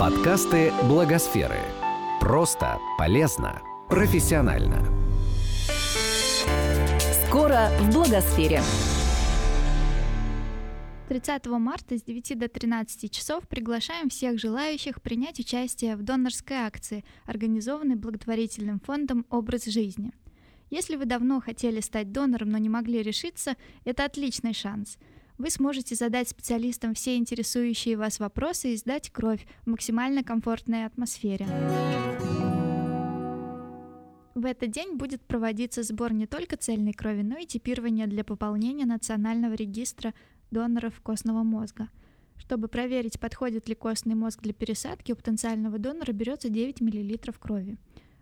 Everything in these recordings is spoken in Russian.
Подкасты Благосферы. Просто, полезно, профессионально. Скоро в Благосфере. 30 марта с 9 до 13 часов приглашаем всех желающих принять участие в донорской акции, организованной благотворительным фондом «Образ жизни». Если вы давно хотели стать донором, но не могли решиться, это отличный шанс – вы сможете задать специалистам все интересующие вас вопросы и сдать кровь в максимально комфортной атмосфере. В этот день будет проводиться сбор не только цельной крови, но и типирование для пополнения национального регистра доноров костного мозга. Чтобы проверить, подходит ли костный мозг для пересадки, у потенциального донора берется 9 мл крови.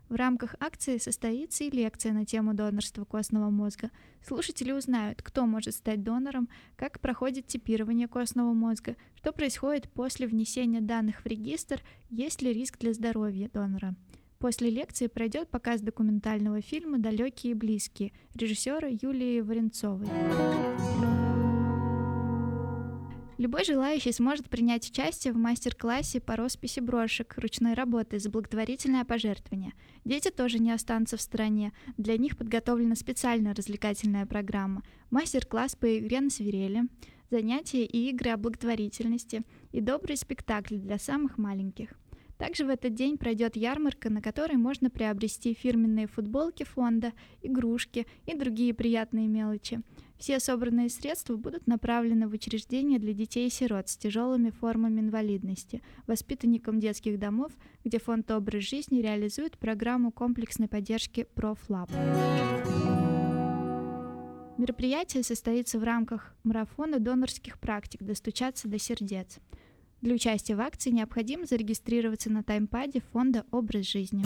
В рамках акции состоится и лекция на тему донорства костного мозга. Слушатели узнают, кто может стать донором, как проходит типирование костного мозга, что происходит после внесения данных в регистр, есть ли риск для здоровья донора. После лекции пройдет показ документального фильма «Далекие и близкие» режиссера Юлии Варенцовой. Любой желающий сможет принять участие в мастер-классе по росписи брошек ручной работы за благотворительное пожертвование. Дети тоже не останутся в стороне. Для них подготовлена специальная развлекательная программа. Мастер-класс по игре на свирели, занятия и игры о благотворительности и добрый спектакль для самых маленьких. Также в этот день пройдет ярмарка, на которой можно приобрести фирменные футболки фонда, игрушки и другие приятные мелочи. Все собранные средства будут направлены в учреждения для детей и сирот с тяжелыми формами инвалидности, воспитанникам детских домов, где фонд «Образ жизни» реализует программу комплексной поддержки «Профлаб». Мероприятие состоится в рамках марафона донорских практик «Достучаться до сердец». Для участия в акции необходимо зарегистрироваться на таймпаде фонда «Образ жизни».